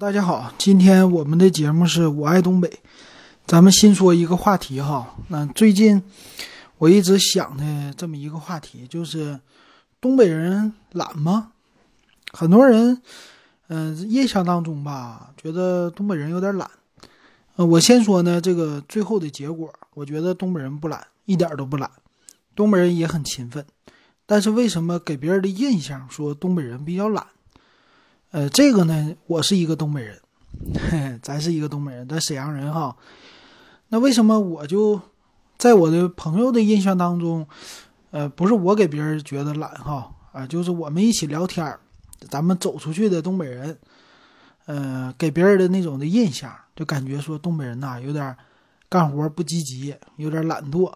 大家好，今天我们的节目是我爱东北，咱们新说一个话题哈。那最近我一直想的这么一个话题，就是东北人懒吗？很多人，嗯，印象当中吧，觉得东北人有点懒。呃，我先说呢，这个最后的结果，我觉得东北人不懒，一点都不懒，东北人也很勤奋。但是为什么给别人的印象说东北人比较懒？呃，这个呢，我是一个东北人，嘿，咱是一个东北人，咱沈阳人哈。那为什么我就在我的朋友的印象当中，呃，不是我给别人觉得懒哈，啊，就是我们一起聊天咱们走出去的东北人，呃，给别人的那种的印象，就感觉说东北人呐有点干活不积极，有点懒惰，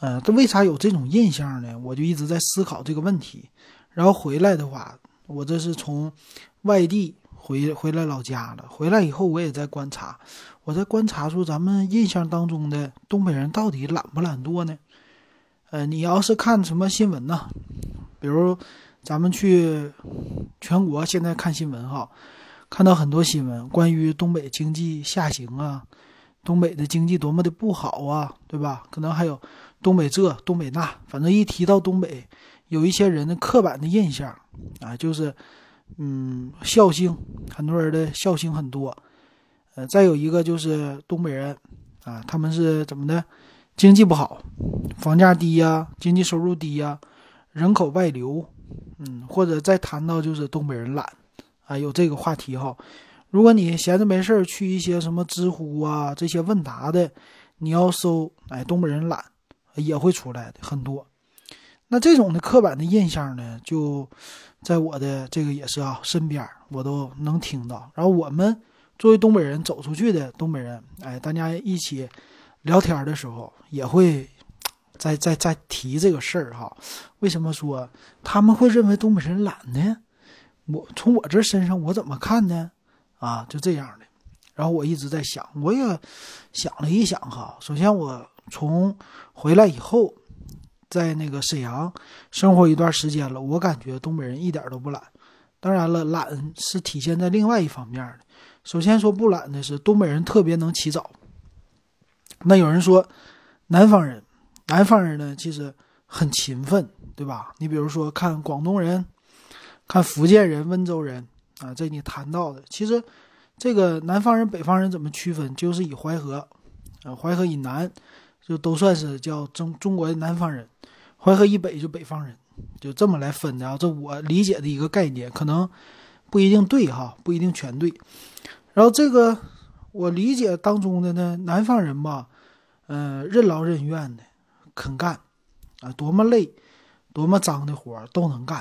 呃，他为啥有这种印象呢？我就一直在思考这个问题。然后回来的话，我这是从。外地回回来老家了，回来以后我也在观察，我在观察说咱们印象当中的东北人到底懒不懒惰呢？呃，你要是看什么新闻呢？比如咱们去全国现在看新闻哈，看到很多新闻关于东北经济下行啊，东北的经济多么的不好啊，对吧？可能还有东北这东北那，反正一提到东北，有一些人的刻板的印象啊，就是。嗯，孝心，很多人的孝心很多。呃，再有一个就是东北人啊，他们是怎么的？经济不好，房价低呀，经济收入低呀，人口外流。嗯，或者再谈到就是东北人懒啊，有这个话题哈。如果你闲着没事儿去一些什么知乎啊这些问答的，你要搜哎东北人懒，也会出来的很多。那这种的刻板的印象呢，就在我的这个也是啊身边，我都能听到。然后我们作为东北人走出去的东北人，哎，大家一起聊天的时候，也会在在在提这个事儿哈。为什么说他们会认为东北人懒呢？我从我这身上我怎么看呢？啊，就这样的。然后我一直在想，我也想了一想哈。首先我从回来以后。在那个沈阳生活一段时间了，我感觉东北人一点都不懒。当然了，懒是体现在另外一方面的。首先说不懒的是东北人特别能起早。那有人说南方人，南方人呢其实很勤奋，对吧？你比如说看广东人，看福建人、温州人啊，这你谈到的，其实这个南方人、北方人怎么区分？就是以淮河，啊，淮河以南就都算是叫中中国的南方人。淮河以北就北方人，就这么来分的啊。这我理解的一个概念，可能不一定对哈，不一定全对。然后这个我理解当中的呢，南方人吧，嗯，任劳任怨的，肯干啊，多么累、多么脏的活都能干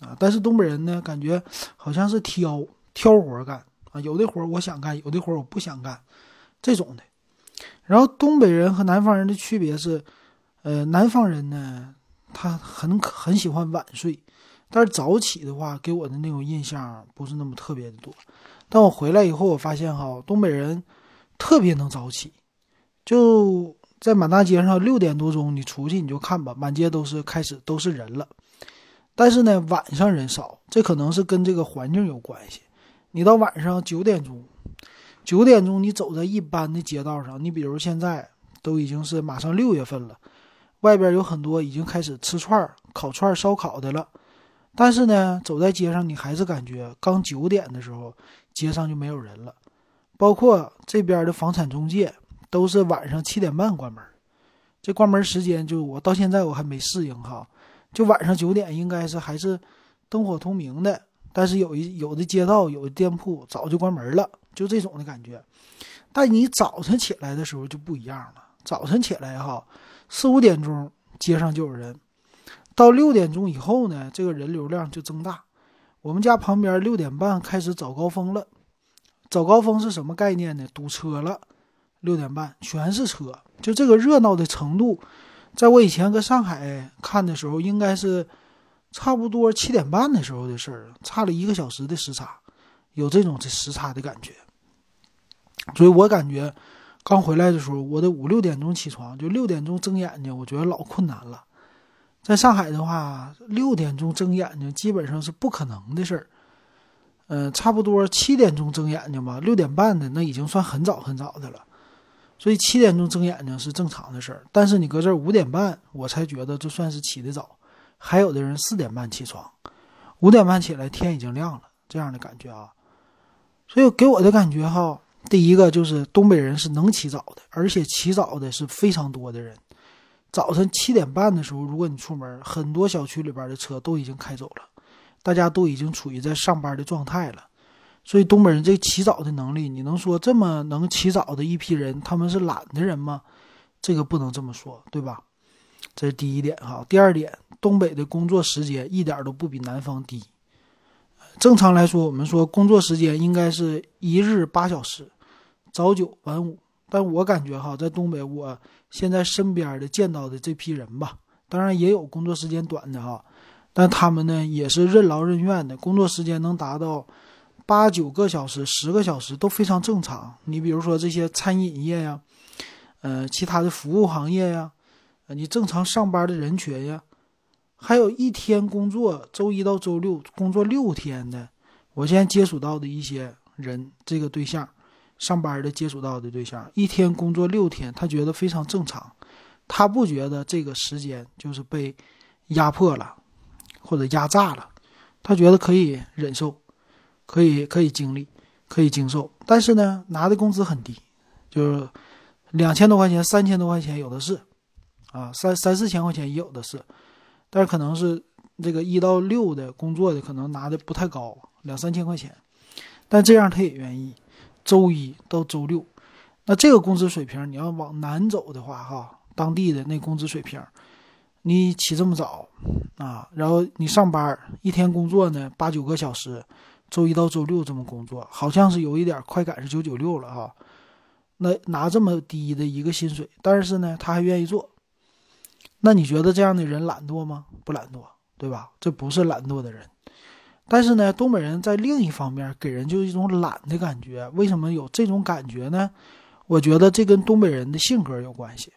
啊。但是东北人呢，感觉好像是挑挑活干啊，有的活我想干，有的活我不想干，这种的。然后东北人和南方人的区别是。呃，南方人呢，他很很喜欢晚睡，但是早起的话，给我的那种印象不是那么特别的多。但我回来以后，我发现哈，东北人特别能早起，就在满大街上六点多钟你出去你就看吧，满街都是开始都是人了。但是呢，晚上人少，这可能是跟这个环境有关系。你到晚上九点钟，九点钟你走在一般的街道上，你比如现在都已经是马上六月份了。外边有很多已经开始吃串、烤串、烧烤的了，但是呢，走在街上你还是感觉刚九点的时候，街上就没有人了。包括这边的房产中介都是晚上七点半关门，这关门时间就我到现在我还没适应哈。就晚上九点应该是还是灯火通明的，但是有一有的街道有的店铺早就关门了，就这种的感觉。但你早晨起来的时候就不一样了，早晨起来哈。四五点钟，街上就有人；到六点钟以后呢，这个人流量就增大。我们家旁边六点半开始早高峰了，早高峰是什么概念呢？堵车了。六点半全是车，就这个热闹的程度，在我以前搁上海看的时候，应该是差不多七点半的时候的事儿，差了一个小时的时差，有这种这时差的感觉。所以我感觉。刚回来的时候，我得五六点钟起床，就六点钟睁眼睛，我觉得老困难了。在上海的话，六点钟睁眼睛基本上是不可能的事儿。嗯，差不多七点钟睁眼睛吧，六点半的那已经算很早很早的了。所以七点钟睁眼睛是正常的事儿。但是你搁这儿五点半，我才觉得这算是起得早。还有的人四点半起床，五点半起来天已经亮了，这样的感觉啊。所以给我的感觉哈，第一个就是东北人是能起早的，而且起早的是非常多的人。早晨七点半的时候，如果你出门，很多小区里边的车都已经开走了。大家都已经处于在上班的状态了，所以东北人这起早的能力，你能说这么能起早的一批人，他们是懒的人吗？这个不能这么说，对吧？这是第一点哈。第二点，东北的工作时间一点都不比南方低。正常来说，我们说工作时间应该是一日八小时，早九晚五。但我感觉哈，在东北，我现在身边的见到的这批人吧，当然也有工作时间短的哈。但他们呢也是任劳任怨的，工作时间能达到八九个小时、十个小时都非常正常。你比如说这些餐饮业呀，呃，其他的服务行业呀，呃你正常上班的人群呀，还有一天工作周一到周六工作六天的，我现在接触到的一些人，这个对象上班的接触到的对象，一天工作六天，他觉得非常正常，他不觉得这个时间就是被压迫了。或者压榨了，他觉得可以忍受，可以可以经历，可以经受。但是呢，拿的工资很低，就是两千多块钱、三千多块钱有的是，啊，三三四千块钱也有的是。但是可能是这个一到六的工作的，可能拿的不太高，两三千块钱。但这样他也愿意，周一到周六。那这个工资水平，你要往南走的话，哈，当地的那工资水平。你起这么早啊，然后你上班一天工作呢八九个小时，周一到周六这么工作，好像是有一点快赶上九九六了哈。那拿这么低的一个薪水，但是呢他还愿意做，那你觉得这样的人懒惰吗？不懒惰，对吧？这不是懒惰的人。但是呢，东北人在另一方面给人就一种懒的感觉。为什么有这种感觉呢？我觉得这跟东北人的性格有关系。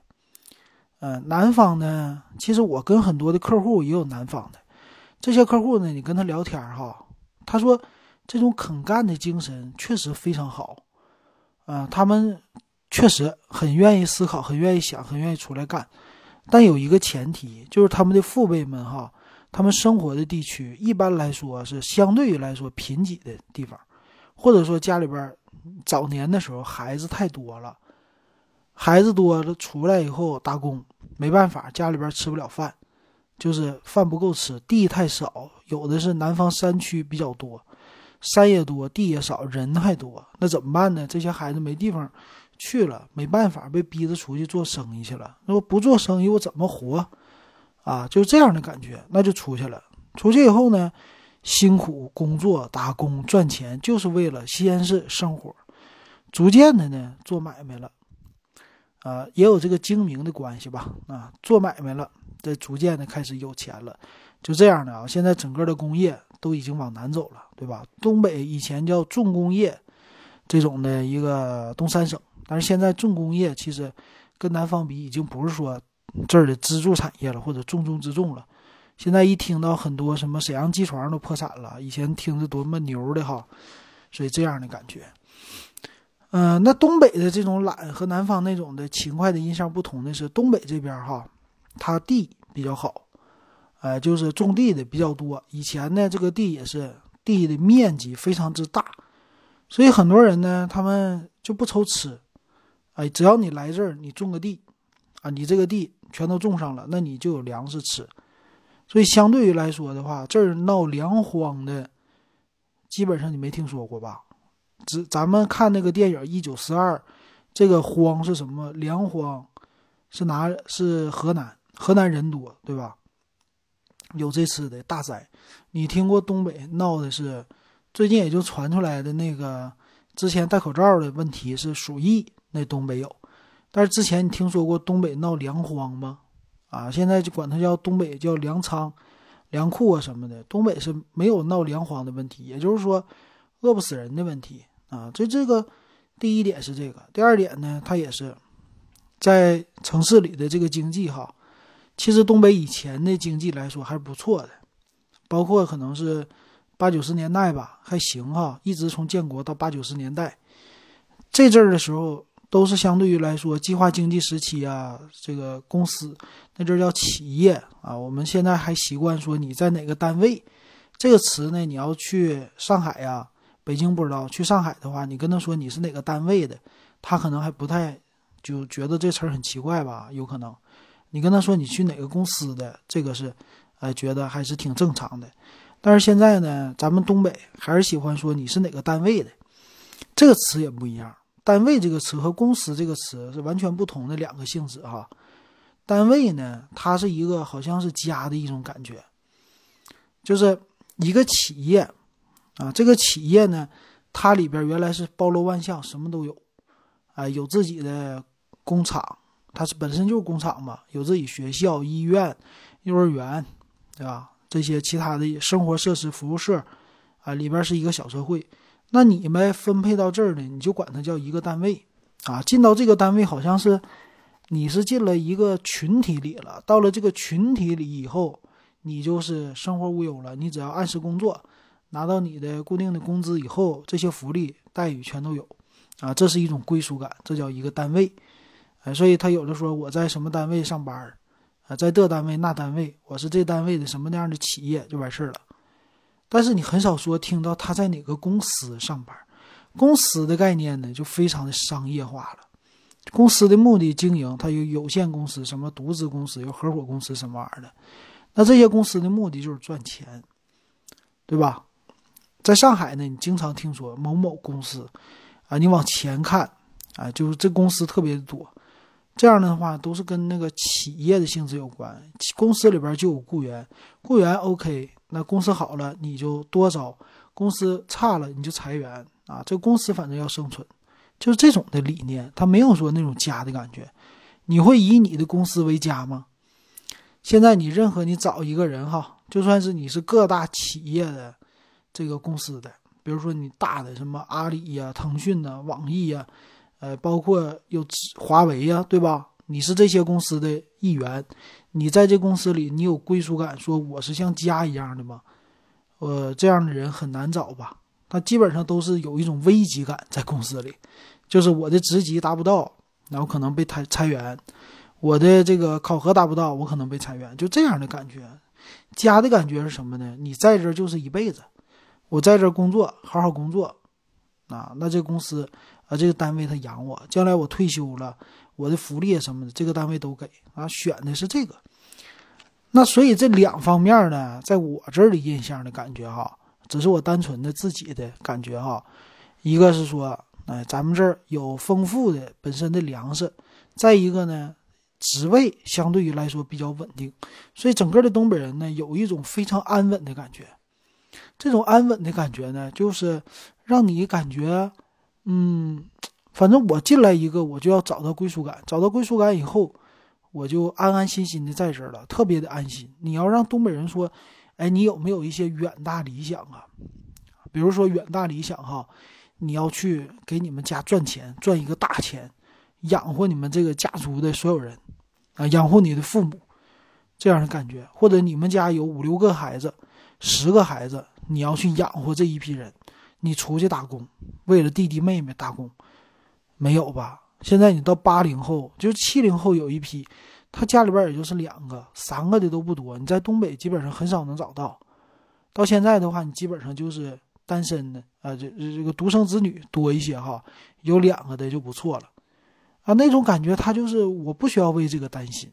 嗯，南方呢，其实我跟很多的客户也有南方的，这些客户呢，你跟他聊天哈，他说这种肯干的精神确实非常好，啊，他们确实很愿意思考，很愿意想，很愿意出来干，但有一个前提，就是他们的父辈们哈，他们生活的地区一般来说是相对于来说贫瘠的地方，或者说家里边早年的时候孩子太多了，孩子多了出来以后打工。没办法，家里边吃不了饭，就是饭不够吃，地太少，有的是南方山区比较多，山也多，地也少，人还多，那怎么办呢？这些孩子没地方去了，没办法，被逼着出去做生意去了。那我不做生意，我怎么活？啊，就这样的感觉，那就出去了。出去以后呢，辛苦工作打工赚钱，就是为了先是生活，逐渐的呢做买卖了。啊，也有这个精明的关系吧？啊，做买卖了，这逐渐的开始有钱了，就这样的啊。现在整个的工业都已经往南走了，对吧？东北以前叫重工业，这种的一个东三省，但是现在重工业其实跟南方比，已经不是说这儿的支柱产业了，或者重中之重了。现在一听到很多什么沈阳机床都破产了，以前听着多么牛的哈，所以这样的感觉。嗯，那东北的这种懒和南方那种的勤快的印象不同的是，东北这边哈，它地比较好，呃，就是种地的比较多。以前呢，这个地也是地的面积非常之大，所以很多人呢，他们就不愁吃，哎，只要你来这儿，你种个地，啊，你这个地全都种上了，那你就有粮食吃。所以相对于来说的话，这儿闹粮荒的，基本上你没听说过吧？只咱们看那个电影《一九四二》，这个荒是什么？粮荒是哪？是河南，河南人多，对吧？有这次的大灾。你听过东北闹的是？最近也就传出来的那个之前戴口罩的问题是鼠疫，那东北有。但是之前你听说过东北闹粮荒吗？啊，现在就管它叫东北叫粮仓、粮库啊什么的。东北是没有闹粮荒的问题，也就是说饿不死人的问题。啊，这这个第一点是这个，第二点呢，它也是在城市里的这个经济哈，其实东北以前的经济来说还是不错的，包括可能是八九十年代吧，还行哈，一直从建国到八九十年代，这阵儿的时候都是相对于来说计划经济时期啊，这个公司那阵叫企业啊，我们现在还习惯说你在哪个单位，这个词呢，你要去上海呀、北京不知道，去上海的话，你跟他说你是哪个单位的，他可能还不太就觉得这词儿很奇怪吧，有可能，你跟他说你去哪个公司的，这个是，哎，觉得还是挺正常的。但是现在呢，咱们东北还是喜欢说你是哪个单位的，这个词也不一样。单位这个词和公司这个词是完全不同的两个性质哈。单位呢，它是一个好像是家的一种感觉，就是一个企业啊，这个企业呢，它里边原来是包罗万象，什么都有，啊，有自己的工厂，它是本身就是工厂嘛，有自己学校、医院、幼儿园，对吧？这些其他的生活设施、服务社，啊，里边是一个小社会。那你们分配到这儿呢，你就管它叫一个单位，啊，进到这个单位好像是你是进了一个群体里了。到了这个群体里以后，你就是生活无忧了。你只要按时工作，拿到你的固定的工资以后，这些福利待遇全都有，啊，这是一种归属感，这叫一个单位。哎，所以他有的说我在什么单位上班啊，在这单位那单位，我是这单位的什么样的企业就完事儿了。但是你很少说听到他在哪个公司上班，公司的概念呢就非常的商业化了。公司的目的经营，它有有限公司、什么独资公司、有合伙公司什么玩意儿的。那这些公司的目的就是赚钱，对吧？在上海呢，你经常听说某某公司，啊，你往前看，啊，就是这公司特别多。这样的话都是跟那个企业的性质有关，公司里边就有雇员，雇员 OK，那公司好了你就多招，公司差了你就裁员啊。这公司反正要生存，就是这种的理念，他没有说那种家的感觉。你会以你的公司为家吗？现在你任何你找一个人哈，就算是你是各大企业的这个公司的，比如说你大的什么阿里呀、腾讯呐、网易呀。呃，包括有华为呀，对吧？你是这些公司的一员，你在这公司里，你有归属感，说我是像家一样的吗？呃，这样的人很难找吧？他基本上都是有一种危机感在公司里，就是我的职级达不到，然后可能被裁裁员；我的这个考核达不到，我可能被裁员，就这样的感觉。家的感觉是什么呢？你在这就是一辈子，我在这工作，好好工作，啊，那这公司。啊，这个单位他养我，将来我退休了，我的福利什么的，这个单位都给啊，选的是这个。那所以这两方面呢，在我这儿的印象的感觉哈，只是我单纯的自己的感觉哈。一个是说，哎，咱们这儿有丰富的本身的粮食，再一个呢，职位相对于来说比较稳定，所以整个的东北人呢，有一种非常安稳的感觉。这种安稳的感觉呢，就是让你感觉。嗯，反正我进来一个，我就要找到归属感。找到归属感以后，我就安安心心的在这儿了，特别的安心。你要让东北人说，哎，你有没有一些远大理想啊？比如说远大理想哈，你要去给你们家赚钱，赚一个大钱，养活你们这个家族的所有人，啊，养活你的父母，这样的感觉。或者你们家有五六个孩子，十个孩子，你要去养活这一批人。你出去打工，为了弟弟妹妹打工，没有吧？现在你到八零后，就是七零后有一批，他家里边也就是两个、三个的都不多。你在东北基本上很少能找到。到现在的话，你基本上就是单身的啊，这这个独生子女多一些哈，有两个的就不错了啊。那种感觉，他就是我不需要为这个担心，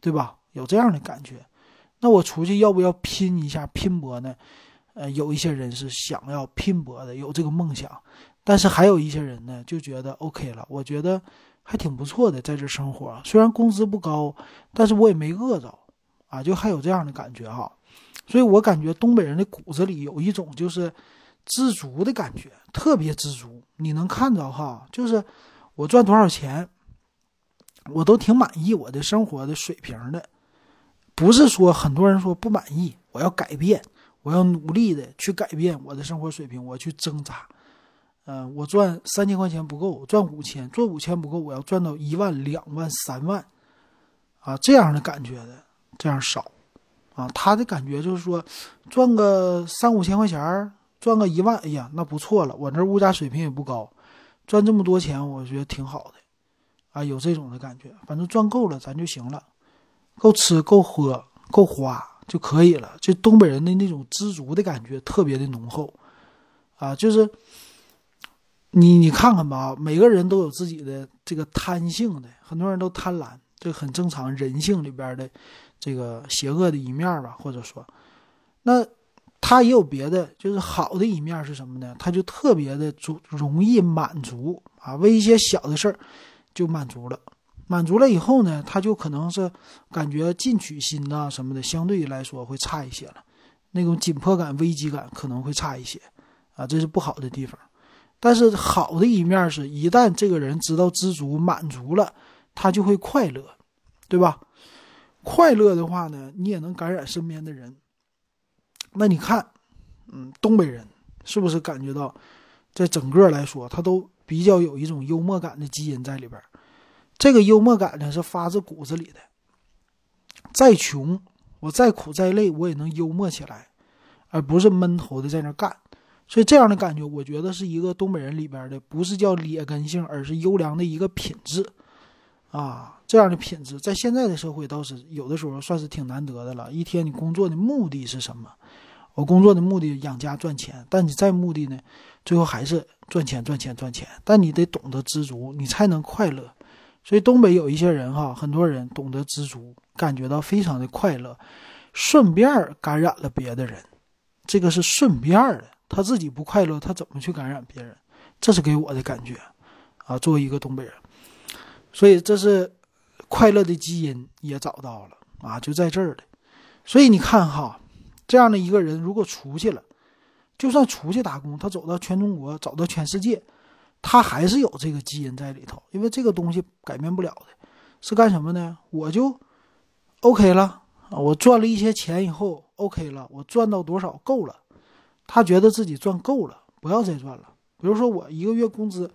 对吧？有这样的感觉，那我出去要不要拼一下、拼搏呢？呃，有一些人是想要拼搏的，有这个梦想，但是还有一些人呢，就觉得 OK 了。我觉得还挺不错的，在这生活，虽然工资不高，但是我也没饿着，啊，就还有这样的感觉哈。所以我感觉东北人的骨子里有一种就是知足的感觉，特别知足。你能看着哈，就是我赚多少钱，我都挺满意我的生活的水平的，不是说很多人说不满意，我要改变。我要努力的去改变我的生活水平，我去挣扎。嗯，我赚三千块钱不够，赚五千，赚五千不够，我要赚到一万、两万、三万，啊，这样的感觉的，这样少，啊，他的感觉就是说，赚个三五千块钱，赚个一万，哎呀，那不错了。我这物价水平也不高，赚这么多钱，我觉得挺好的，啊，有这种的感觉。反正赚够了，咱就行了，够吃够喝够花就可以了。就东北人的那种知足的感觉特别的浓厚，啊，就是你你看看吧，每个人都有自己的这个贪性的，很多人都贪婪，这很正常，人性里边的。这个邪恶的一面吧，或者说，那他也有别的，就是好的一面是什么呢？他就特别的足容易满足啊，为一些小的事儿就满足了。满足了以后呢，他就可能是感觉进取心呐什么的，相对来说会差一些了，那种紧迫感、危机感可能会差一些啊，这是不好的地方。但是好的一面是，一旦这个人知道知足、满足了，他就会快乐，对吧？快乐的话呢，你也能感染身边的人。那你看，嗯，东北人是不是感觉到，在整个来说，他都比较有一种幽默感的基因在里边这个幽默感呢，是发自骨子里的。再穷，我再苦再累，我也能幽默起来，而不是闷头的在那干。所以这样的感觉，我觉得是一个东北人里边的，不是叫劣根性，而是优良的一个品质。啊，这样的品质在现在的社会倒是有的时候算是挺难得的了。一天你工作的目的是什么？我工作的目的养家赚钱，但你再目的呢，最后还是赚钱赚钱赚钱。但你得懂得知足，你才能快乐。所以东北有一些人哈，很多人懂得知足，感觉到非常的快乐，顺便感染了别的人。这个是顺便的，他自己不快乐，他怎么去感染别人？这是给我的感觉啊，作为一个东北人。所以这是快乐的基因也找到了啊，就在这儿了。所以你看哈，这样的一个人如果出去了，就算出去打工，他走到全中国，走到全世界，他还是有这个基因在里头，因为这个东西改变不了的。是干什么呢？我就 OK 了啊，我赚了一些钱以后 OK 了，我赚到多少够了，他觉得自己赚够了，不要再赚了。比如说我一个月工资，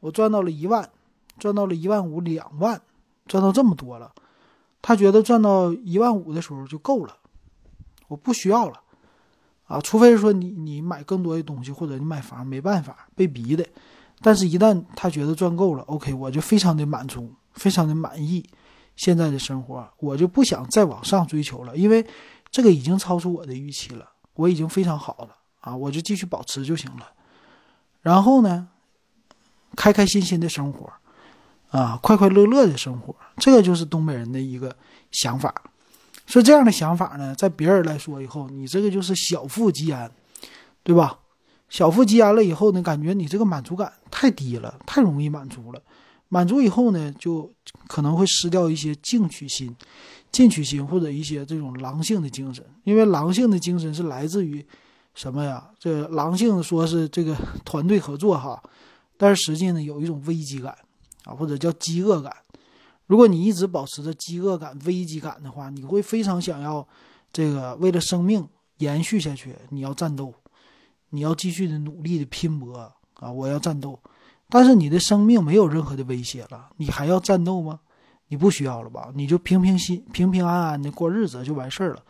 我赚到了一万。赚到了一万五、两万，赚到这么多了，他觉得赚到一万五的时候就够了，我不需要了，啊，除非说你你买更多的东西或者你买房，没办法被逼的，但是一旦他觉得赚够了，OK，我就非常的满足，非常的满意现在的生活，我就不想再往上追求了，因为这个已经超出我的预期了，我已经非常好了啊，我就继续保持就行了，然后呢，开开心心的生活。啊，快快乐乐的生活，这个就是东北人的一个想法。所以这样的想法呢，在别人来说以后，你这个就是小富即安，对吧？小富即安了以后呢，感觉你这个满足感太低了，太容易满足了。满足以后呢，就可能会失掉一些进取心、进取心或者一些这种狼性的精神。因为狼性的精神是来自于什么呀？这狼性说是这个 团队合作哈，但是实际呢，有一种危机感。啊，或者叫饥饿感。如果你一直保持着饥饿感、危机感的话，你会非常想要这个为了生命延续下去，你要战斗，你要继续的努力的拼搏啊！我要战斗，但是你的生命没有任何的威胁了，你还要战斗吗？你不需要了吧？你就平平心、平平安安的过日子就完事儿了。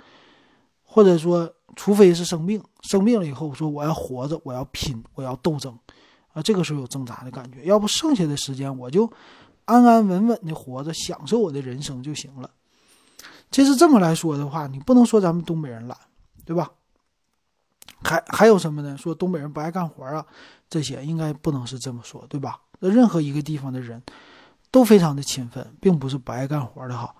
或者说，除非是生病，生病了以后说我要活着，我要拼，我要斗争。啊，这个时候有挣扎的感觉，要不剩下的时间我就安安稳稳的活着，享受我的人生就行了。其实这么来说的话，你不能说咱们东北人懒，对吧？还还有什么呢？说东北人不爱干活啊，这些应该不能是这么说，对吧？那任何一个地方的人都非常的勤奋，并不是不爱干活的哈。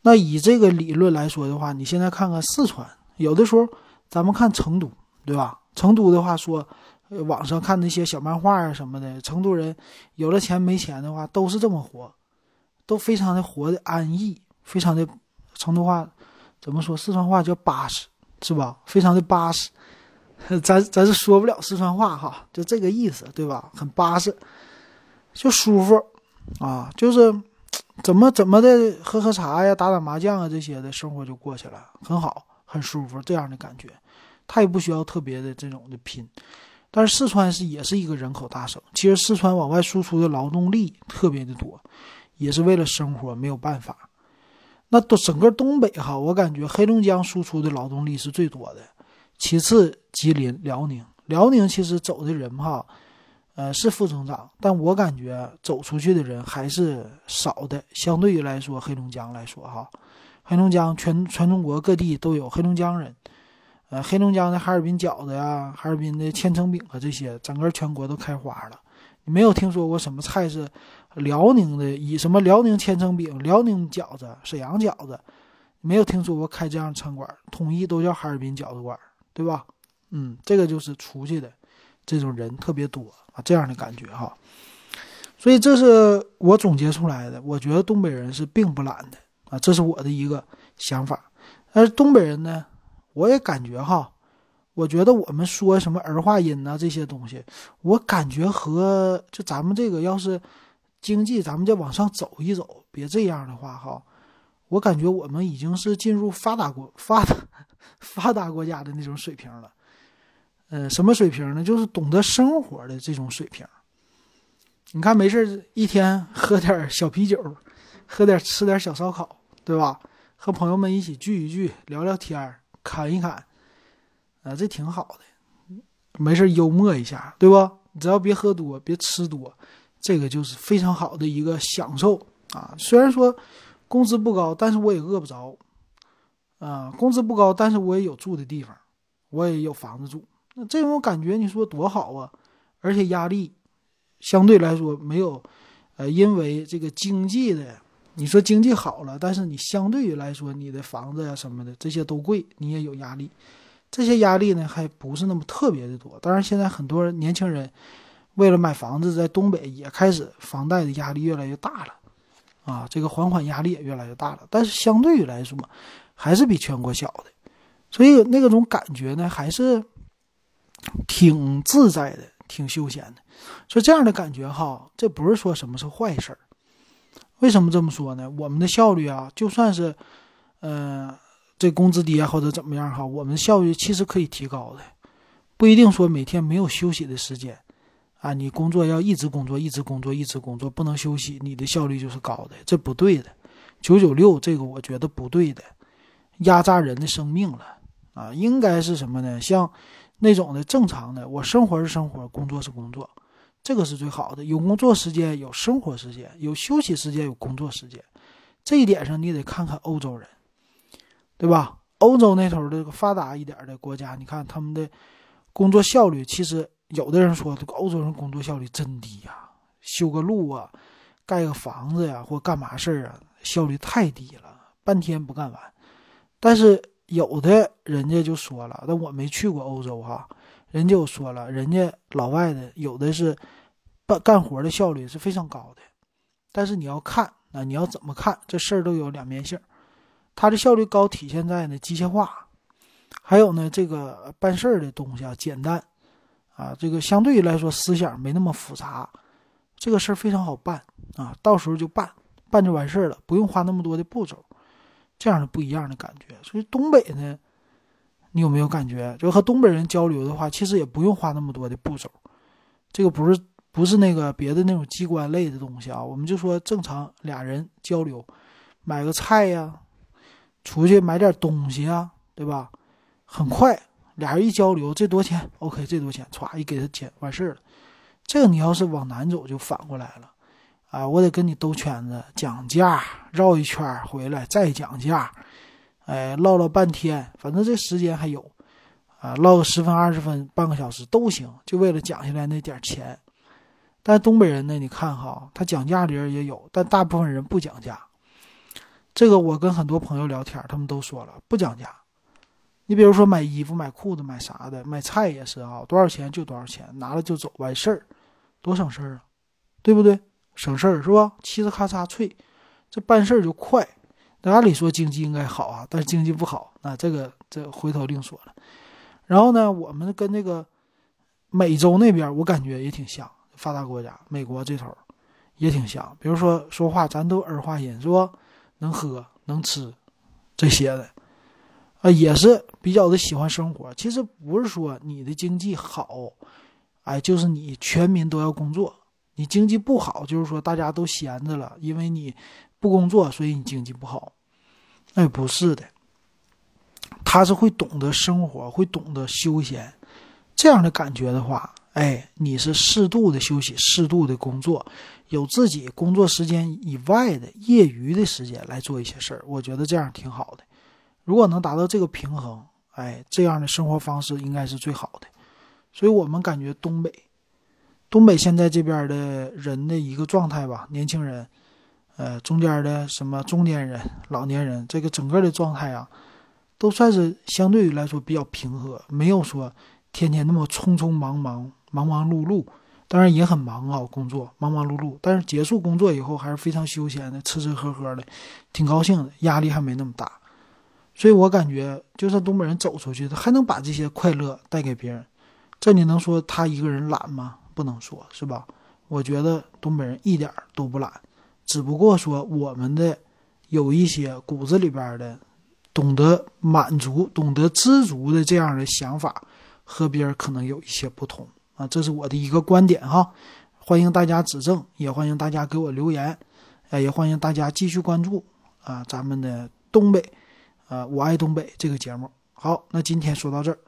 那以这个理论来说的话，你现在看看四川，有的时候咱们看成都，对吧？成都的话说。网上看那些小漫画啊什么的，成都人有了钱没钱的话都是这么活，都非常的活的安逸，非常的成都话怎么说？四川话叫巴适，是吧？非常的巴适，咱咱是说不了四川话哈，就这个意思，对吧？很巴适，就舒服啊，就是怎么怎么的喝喝茶呀，打打麻将啊这些的生活就过去了，很好，很舒服这样的感觉，他也不需要特别的这种的拼。但是四川是也是一个人口大省，其实四川往外输出的劳动力特别的多，也是为了生活没有办法。那都整个东北哈，我感觉黑龙江输出的劳动力是最多的，其次吉林、辽宁。辽宁其实走的人哈，呃是负增长，但我感觉走出去的人还是少的。相对于来说，黑龙江来说哈，黑龙江全全中国各地都有黑龙江人，呃，黑龙江的哈尔滨饺子呀，哈尔滨的千层饼啊这些，整个全国都开花了。你没有听说过什么菜是辽宁的？以什么辽宁千层饼、辽宁饺子、沈阳饺子，没有听说过开这样餐馆，统一都叫哈尔滨饺子馆，对吧？嗯，这个就是出去的这种人特别多啊，这样的感觉哈。所以这是我总结出来的，我觉得东北人是并不懒的啊，这是我的一个想法。但是东北人呢，我也感觉哈，我觉得我们说什么儿化音呐这些东西，我感觉和就咱们这个要是经济咱们再往上走一走，别这样的话哈，我感觉我们已经是进入发达国发达 发达国家的那种水平了。呃，什么水平呢？就是懂得生活的这种水平。你看，没事一天喝点小啤酒，喝点吃点小烧烤，对吧？和朋友们一起聚一聚，聊聊天侃一侃，啊，这挺好的。没事幽默一下，对吧？只要别喝多，别吃多，这个就是非常好的一个享受啊。虽然说工资不高，但是我也饿不着。啊，工资不高，但是我也有住的地方，我也有房子住。那这种感觉，你说多好啊！而且压力相对来说没有，呃，因为这个经济的，你说经济好了，但是你相对于来说，你的房子呀什么的这些都贵，你也有压力。这些压力呢，还不是那么特别的多。当然，现在很多年轻人为了买房子，在东北也开始房贷的压力越来越大了，啊，这个还款压力也越来越大了。但是相对于来说，还是比全国小的，所以那个种感觉呢，还是。挺自在的，挺休闲的，所以这样的感觉哈，这不是说什么是坏事儿。为什么这么说呢？我们的效率啊，就算是，呃，这工资低或者怎么样哈，我们效率其实可以提高的，不一定说每天没有休息的时间啊。你工作要一直工作，一直工作，一直工作，不能休息，你的效率就是高的，这不对的。九九六这个我觉得不对的，压榨人的生命了啊！应该是什么呢？像。那种的正常的，我生活是生活，工作是工作，这个是最好的。有工作时间，有生活时间，有休息时间，有工作时间。这一点上，你得看看欧洲人，对吧？欧洲那头的发达一点的国家，你看他们的工作效率，其实有的人说这个欧洲人工作效率真低呀，修个路啊，盖个房子呀，或干嘛事儿啊，效率太低了，半天不干完。但是。有的人家就说了，但我没去过欧洲哈，人家就说了，人家老外的有的是干干活的效率是非常高的，但是你要看啊，你要怎么看这事儿都有两面性，他的效率高体现在呢机械化，还有呢这个办事儿的东西啊简单，啊这个相对于来说思想没那么复杂，这个事儿非常好办啊，到时候就办，办就完事儿了，不用花那么多的步骤。这样的不一样的感觉，所以东北呢，你有没有感觉？就和东北人交流的话，其实也不用花那么多的步骤。这个不是不是那个别的那种机关类的东西啊，我们就说正常俩人交流，买个菜呀，出去买点东西啊，对吧？很快，俩人一交流，这多钱？OK，这多钱？歘一给他钱，完事儿了。这个你要是往南走，就反过来了。啊，我得跟你兜圈子，讲价，绕一圈回来再讲价，哎，唠唠半天，反正这时间还有，啊，唠个十分二十分，半个小时都行，就为了讲下来那点钱。但东北人呢，你看哈，他讲价的人也有，但大部分人不讲价。这个我跟很多朋友聊天，他们都说了不讲价。你比如说买衣服、买裤子、买啥的，买菜也是啊，多少钱就多少钱，拿了就走完事儿，多省事儿啊，对不对？省事儿是吧？嘁哩咔嚓脆，这办事儿就快。按理说经济应该好啊，但是经济不好，那这个这回头另说了。然后呢，我们跟那个美洲那边，我感觉也挺像，发达国家，美国这头也挺像。比如说说话，咱都儿化音是吧？能喝能吃这些的啊，也是比较的喜欢生活。其实不是说你的经济好，哎，就是你全民都要工作。你经济不好，就是说大家都闲着了，因为你不工作，所以你经济不好。那哎，不是的，他是会懂得生活，会懂得休闲，这样的感觉的话，哎，你是适度的休息，适度的工作，有自己工作时间以外的业余的时间来做一些事儿，我觉得这样挺好的。如果能达到这个平衡，哎，这样的生活方式应该是最好的。所以我们感觉东北，东北现在这边的人的一个状态吧，年轻人。呃，中间的什么中年人、老年人，这个整个的状态啊，都算是相对于来说比较平和，没有说天天那么匆匆忙忙、忙忙碌碌。当然也很忙啊，工作忙忙碌碌，但是结束工作以后还是非常休闲的，吃吃喝喝的，挺高兴的，压力还没那么大。所以我感觉，就算东北人走出去，他还能把这些快乐带给别人，这你能说他一个人懒吗？不能说是吧？我觉得东北人一点都不懒。只不过说，我们的有一些骨子里边的懂得满足、懂得知足的这样的想法，和别人可能有一些不同啊。这是我的一个观点哈，欢迎大家指正，也欢迎大家给我留言，哎，也欢迎大家继续关注啊咱们的东北，啊，我爱东北这个节目。好，那今天说到这儿。